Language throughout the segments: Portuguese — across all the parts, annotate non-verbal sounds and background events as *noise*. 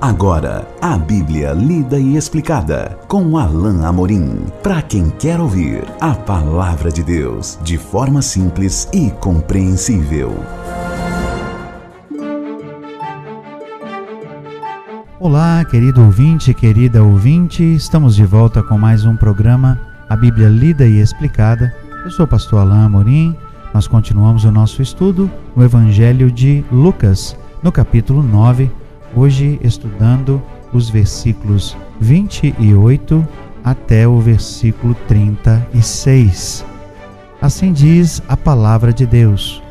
Agora, a Bíblia lida e explicada com Alain Amorim. Para quem quer ouvir a palavra de Deus de forma simples e compreensível. Olá, querido ouvinte, querida ouvinte, estamos de volta com mais um programa, a Bíblia lida e explicada. Eu sou o pastor Alain Amorim. Nós continuamos o nosso estudo no Evangelho de Lucas, no capítulo 9 hoje estudando os versículos 28 até o versículo 36. Assim diz a palavra de Deus.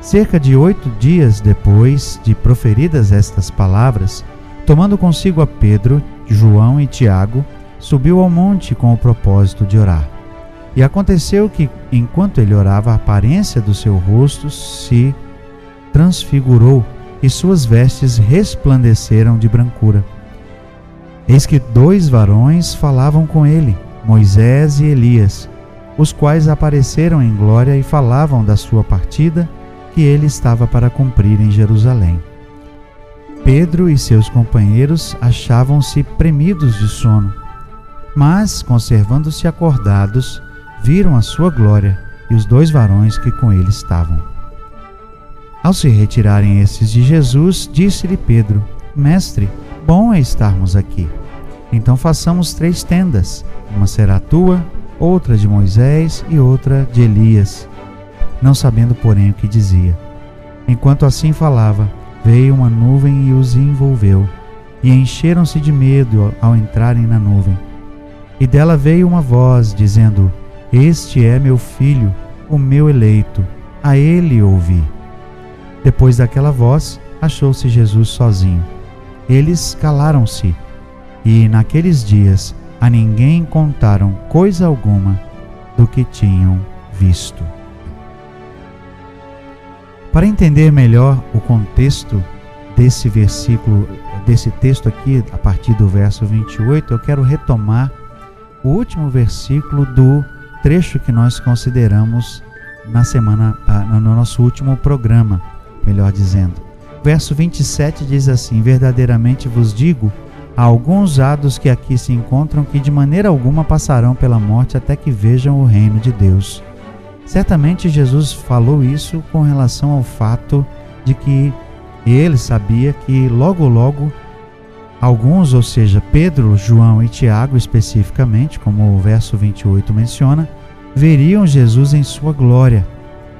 Cerca de oito dias depois de proferidas estas palavras, tomando consigo a Pedro, João e Tiago, subiu ao monte com o propósito de orar. E aconteceu que, enquanto ele orava, a aparência do seu rosto se transfigurou e suas vestes resplandeceram de brancura. Eis que dois varões falavam com ele, Moisés e Elias, os quais apareceram em glória e falavam da sua partida que ele estava para cumprir em Jerusalém. Pedro e seus companheiros achavam-se premidos de sono, mas, conservando-se acordados, viram a sua glória e os dois varões que com ele estavam. Ao se retirarem esses de Jesus, disse-lhe Pedro: Mestre, bom é estarmos aqui. Então façamos três tendas: uma será tua, outra de Moisés e outra de Elias. Não sabendo, porém, o que dizia. Enquanto assim falava, veio uma nuvem e os envolveu, e encheram-se de medo ao entrarem na nuvem. E dela veio uma voz, dizendo: Este é meu filho, o meu eleito, a ele ouvi. Depois daquela voz, achou-se Jesus sozinho. Eles calaram-se, e naqueles dias a ninguém contaram coisa alguma do que tinham visto. Para entender melhor o contexto desse versículo, desse texto aqui, a partir do verso 28, eu quero retomar o último versículo do trecho que nós consideramos na semana, ah, no nosso último programa melhor dizendo. Verso 27 diz assim: Verdadeiramente vos digo, há alguns hados que aqui se encontram que de maneira alguma passarão pela morte até que vejam o reino de Deus. Certamente Jesus falou isso com relação ao fato de que ele sabia que logo logo alguns, ou seja, Pedro, João e Tiago especificamente, como o verso 28 menciona, veriam Jesus em sua glória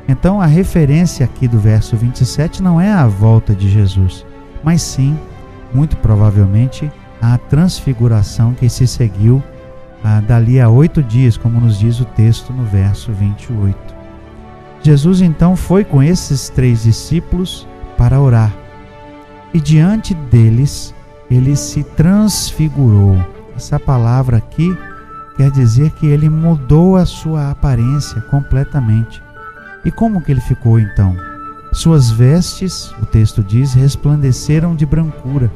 então a referência aqui do verso 27 não é a volta de Jesus, mas sim, muito provavelmente, a transfiguração que se seguiu ah, dali a oito dias, como nos diz o texto no verso 28. Jesus então foi com esses três discípulos para orar e diante deles ele se transfigurou. Essa palavra aqui quer dizer que ele mudou a sua aparência completamente. E como que ele ficou então? Suas vestes, o texto diz, resplandeceram de brancura.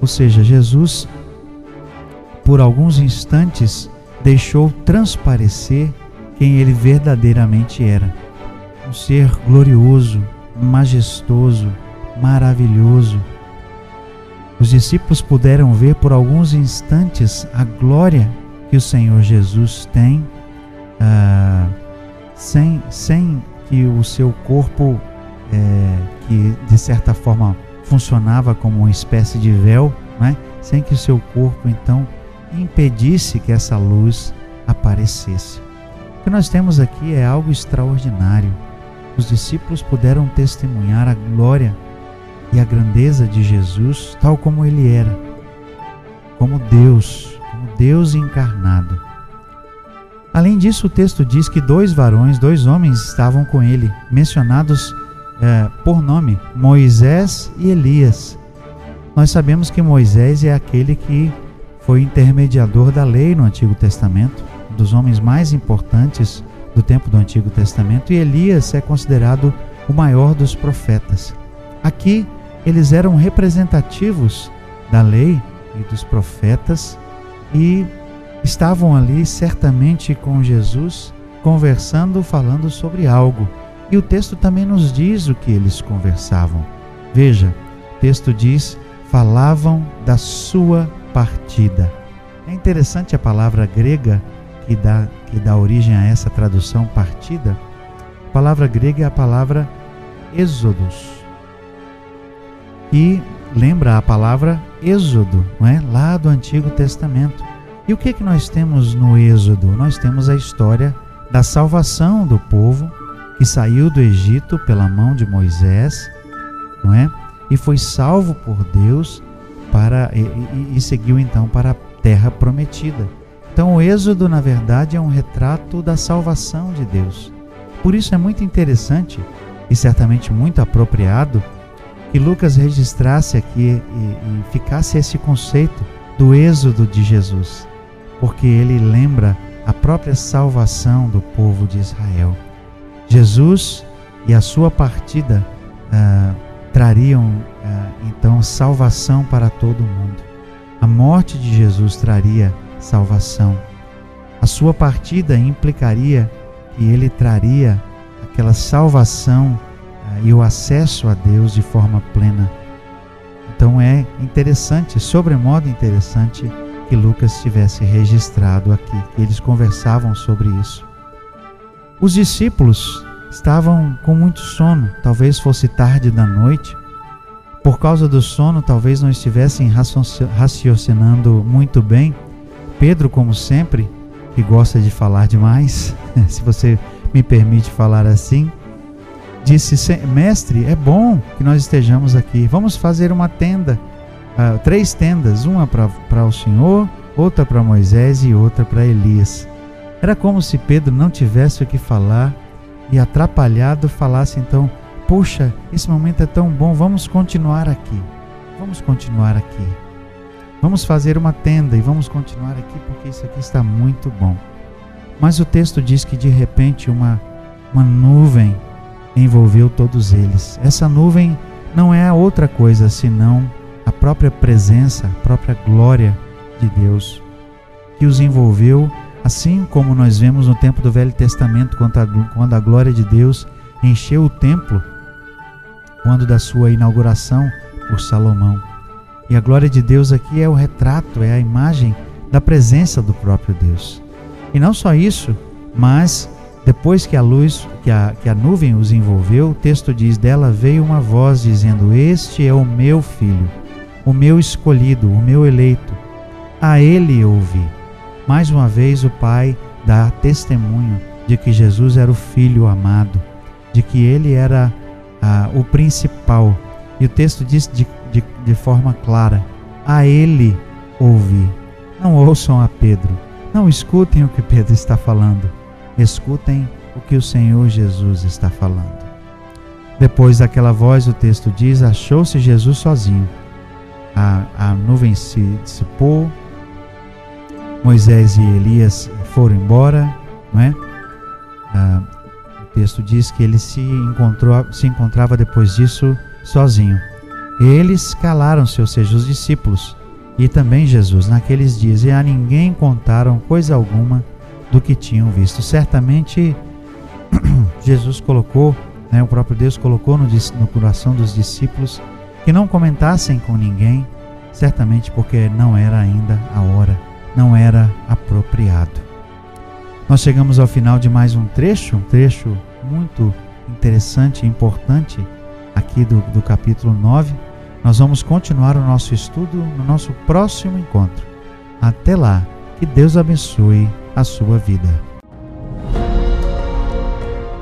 Ou seja, Jesus, por alguns instantes, deixou transparecer quem ele verdadeiramente era. Um ser glorioso, majestoso, maravilhoso. Os discípulos puderam ver por alguns instantes a glória que o Senhor Jesus tem. Ah, sem, sem que o seu corpo, é, que de certa forma funcionava como uma espécie de véu, né? sem que o seu corpo então impedisse que essa luz aparecesse. O que nós temos aqui é algo extraordinário. Os discípulos puderam testemunhar a glória e a grandeza de Jesus tal como ele era, como Deus, como Deus encarnado. Além disso, o texto diz que dois varões, dois homens estavam com ele, mencionados é, por nome, Moisés e Elias. Nós sabemos que Moisés é aquele que foi intermediador da lei no Antigo Testamento, um dos homens mais importantes do tempo do Antigo Testamento, e Elias é considerado o maior dos profetas. Aqui, eles eram representativos da lei e dos profetas e estavam ali certamente com Jesus, conversando, falando sobre algo. E o texto também nos diz o que eles conversavam. Veja, texto diz: falavam da sua partida. É interessante a palavra grega que dá, que dá origem a essa tradução partida. A palavra grega é a palavra êxodos, e lembra a palavra êxodo, não é? lá do Antigo Testamento. E o que, que nós temos no êxodo? Nós temos a história da salvação do povo que saiu do Egito pela mão de Moisés, não é? E foi salvo por Deus para e, e, e seguiu então para a terra prometida. Então o Êxodo, na verdade, é um retrato da salvação de Deus. Por isso é muito interessante e certamente muito apropriado que Lucas registrasse aqui e, e ficasse esse conceito do êxodo de Jesus, porque ele lembra a própria salvação do povo de Israel. Jesus e a sua partida ah, trariam ah, então salvação para todo mundo. A morte de Jesus traria salvação. A sua partida implicaria que ele traria aquela salvação ah, e o acesso a Deus de forma plena. Então é interessante, sobremodo interessante, que Lucas tivesse registrado aqui, eles conversavam sobre isso. Os discípulos estavam com muito sono, talvez fosse tarde da noite. Por causa do sono, talvez não estivessem raciocinando muito bem. Pedro, como sempre, que gosta de falar demais, *laughs* se você me permite falar assim, disse: Mestre, é bom que nós estejamos aqui. Vamos fazer uma tenda, uh, três tendas: uma para o Senhor, outra para Moisés e outra para Elias. Era como se Pedro não tivesse o que falar e atrapalhado falasse então: Puxa, esse momento é tão bom, vamos continuar aqui. Vamos continuar aqui. Vamos fazer uma tenda e vamos continuar aqui porque isso aqui está muito bom. Mas o texto diz que de repente uma, uma nuvem envolveu todos eles. Essa nuvem não é outra coisa senão a própria presença, a própria glória de Deus que os envolveu, assim como nós vemos no tempo do Velho Testamento, quando a, quando a glória de Deus encheu o templo, quando da sua inauguração por Salomão. E a glória de Deus aqui é o retrato, é a imagem da presença do próprio Deus. E não só isso, mas depois que a luz, que a, que a nuvem os envolveu, o texto diz: dela veio uma voz dizendo: Este é o meu filho, o meu escolhido, o meu eleito. A ele ouvi. Mais uma vez o Pai dá testemunho de que Jesus era o filho amado, de que ele era ah, o principal. E o texto diz de, de, de forma clara: A ele ouvi. Não ouçam a Pedro. Não escutem o que Pedro está falando escutem o que o Senhor Jesus está falando. Depois daquela voz, o texto diz: achou-se Jesus sozinho. A, a nuvem se dissipou, Moisés e Elias foram embora, não é? Ah, o texto diz que ele se, encontrou, se encontrava depois disso sozinho. Eles calaram-se, ou seja, os discípulos, e também Jesus, naqueles dias, e a ninguém contaram coisa alguma do que tinham visto. Certamente *clears throat* Jesus colocou, né, o próprio Deus colocou no, no coração dos discípulos que não comentassem com ninguém, certamente porque não era ainda a hora, não era apropriado. Nós chegamos ao final de mais um trecho, um trecho muito interessante e importante aqui do, do capítulo 9. Nós vamos continuar o nosso estudo no nosso próximo encontro. Até lá, que Deus abençoe a sua vida.